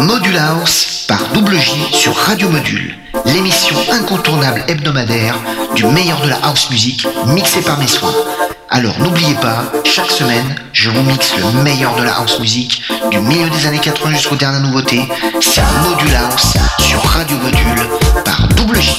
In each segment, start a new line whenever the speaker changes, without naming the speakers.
Module House par Double J sur Radio Module, l'émission incontournable hebdomadaire du meilleur de la house music mixé par mes soins. Alors n'oubliez pas, chaque semaine, je vous mixe le meilleur de la house music du milieu des années 80 jusqu'aux dernières nouveautés. C'est Module House sur Radio Module par Double J.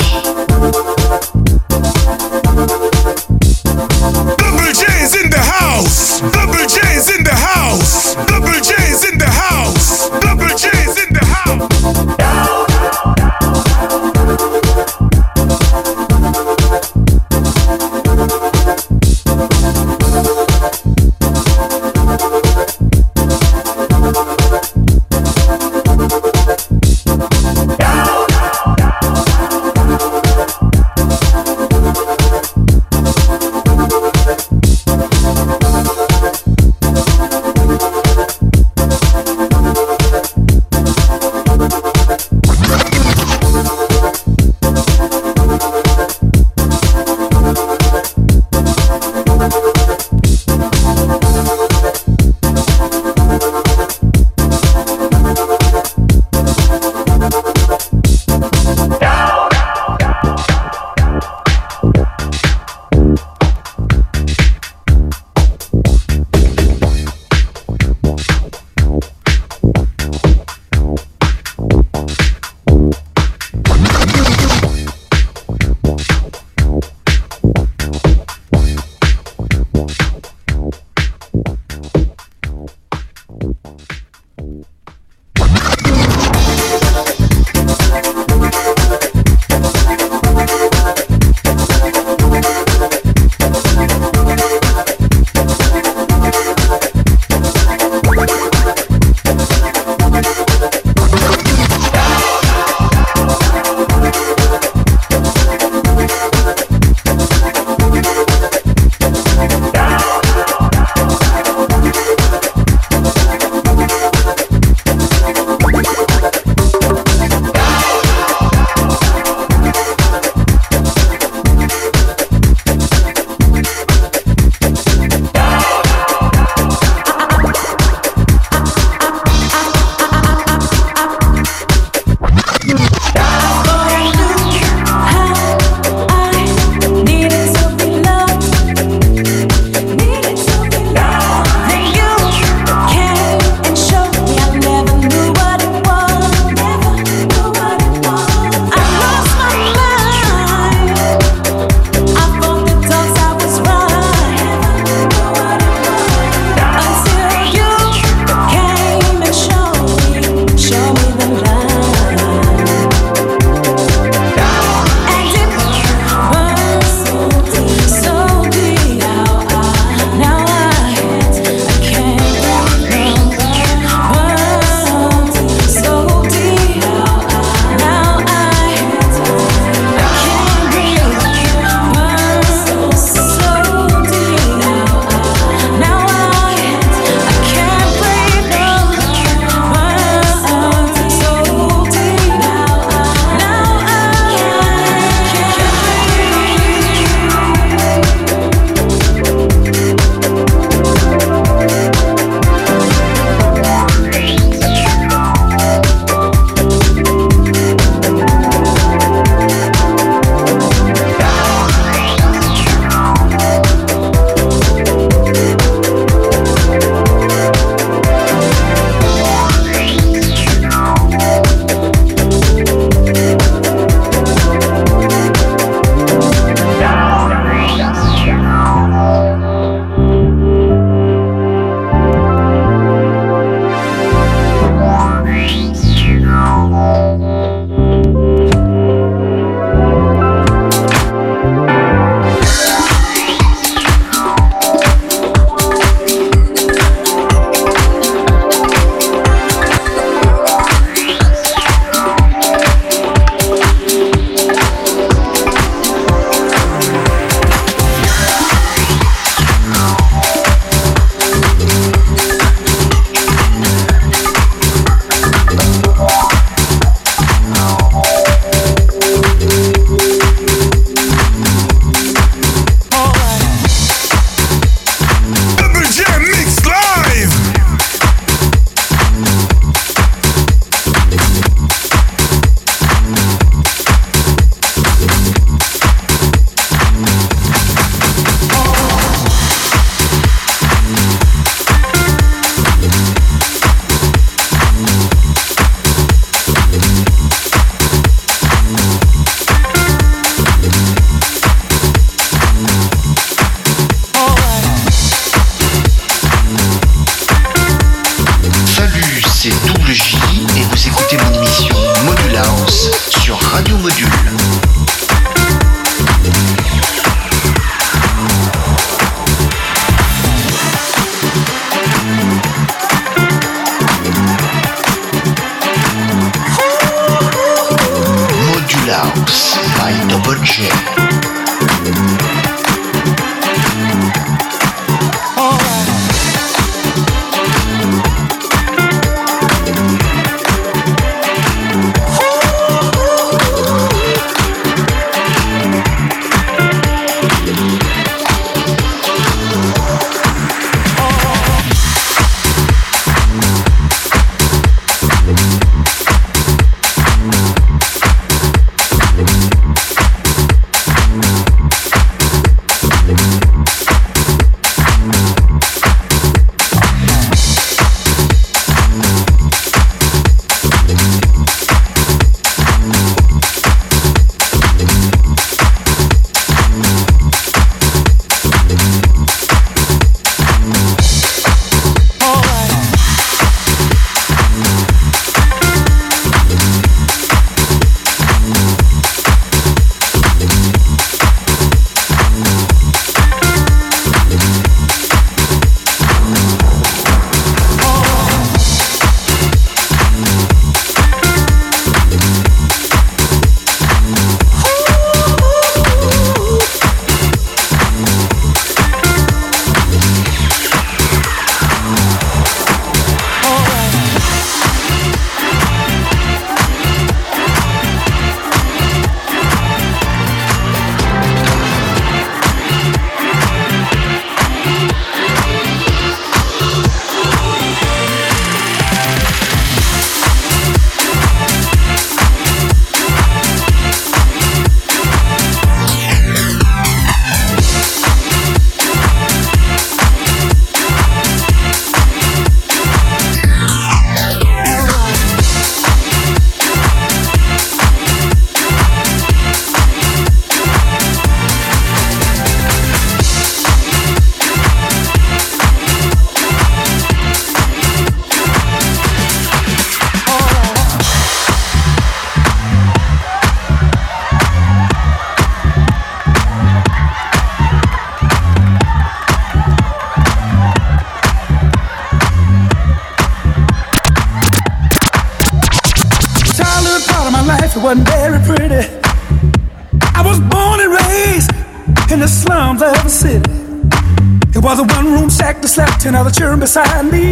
beside me.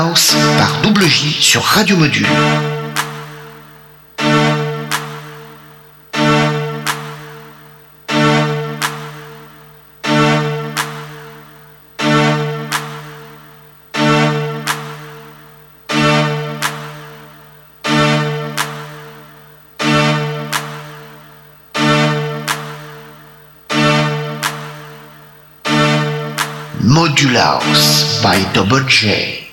House
par Double J sur Radio Module. Module House by Double J.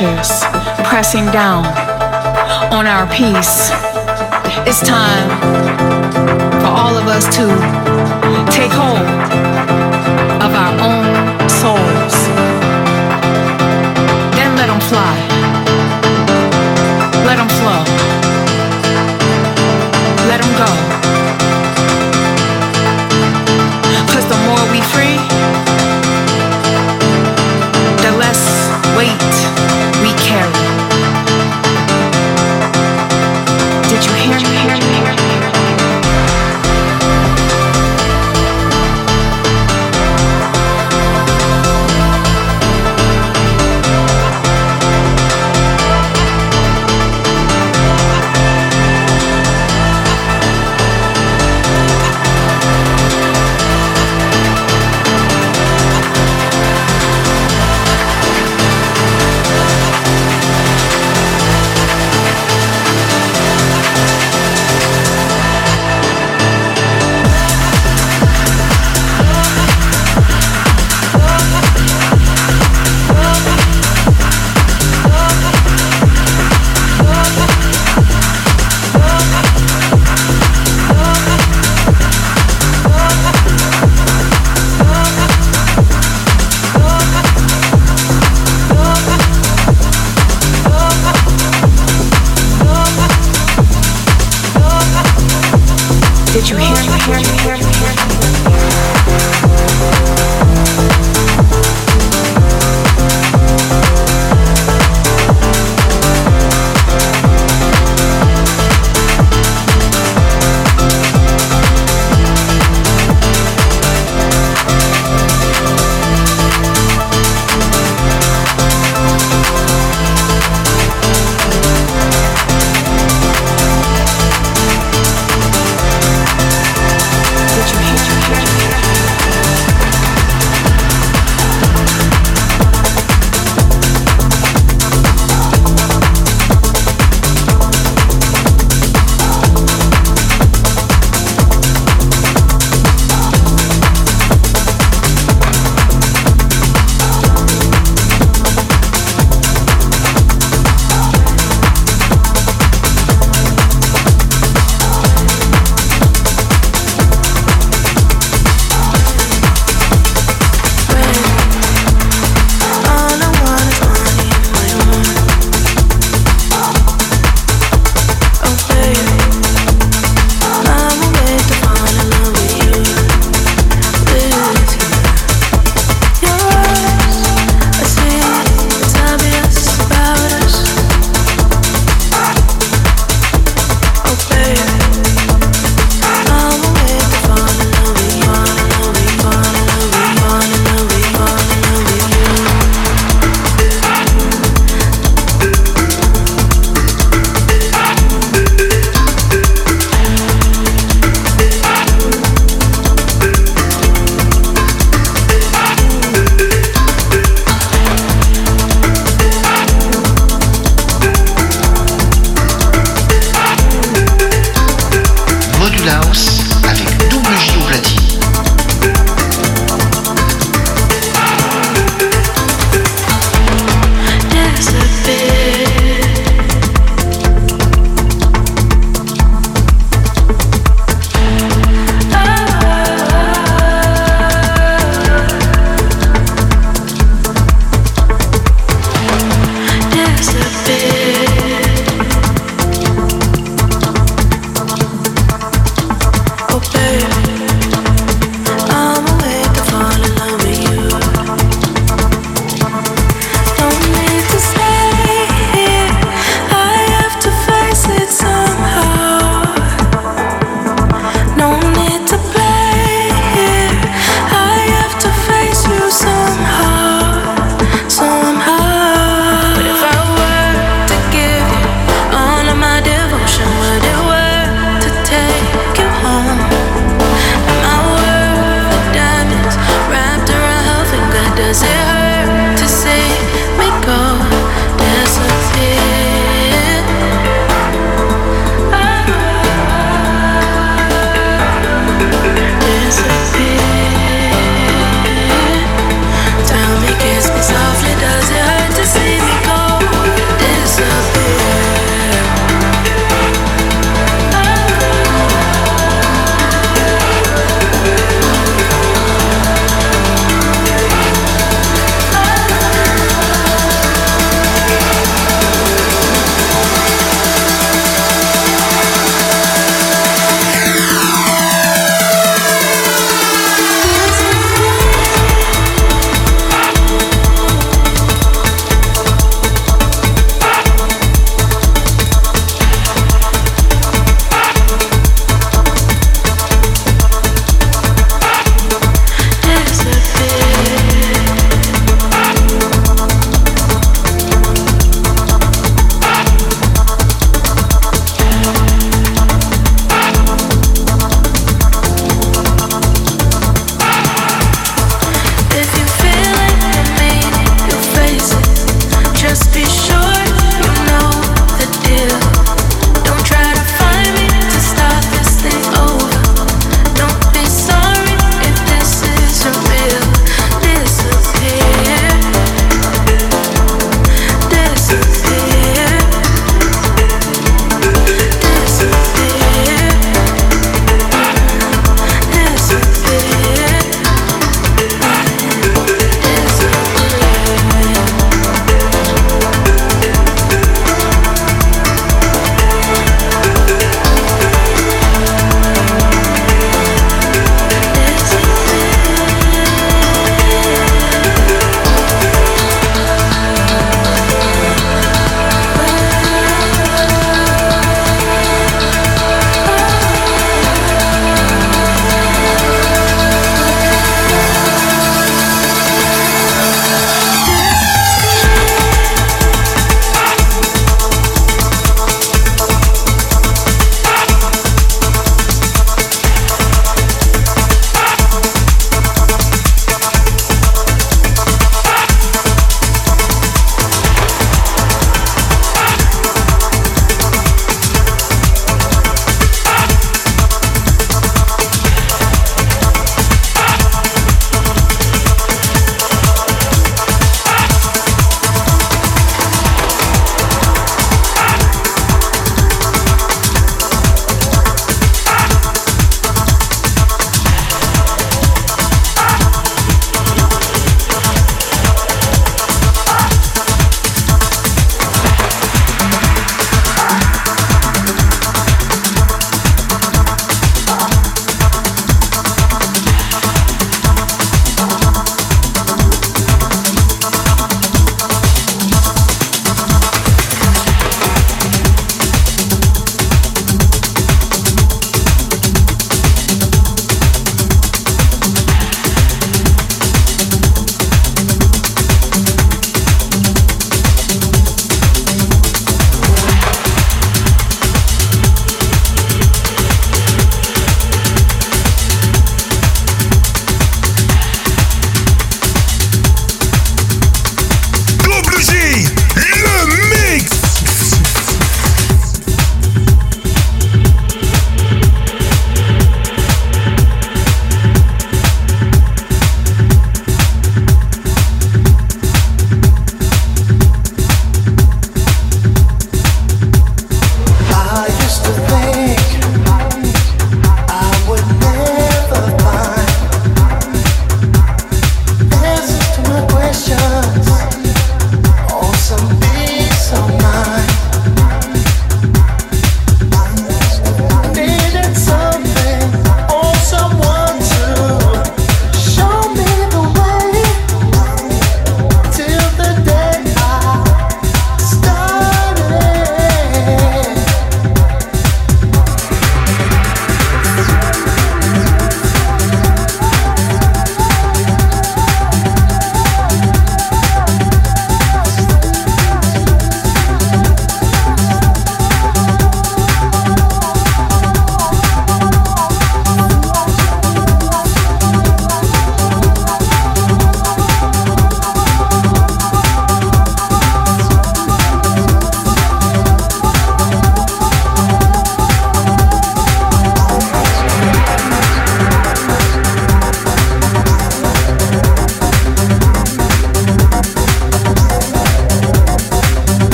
pressures pressing down on our peace. It's time for all of us to take hold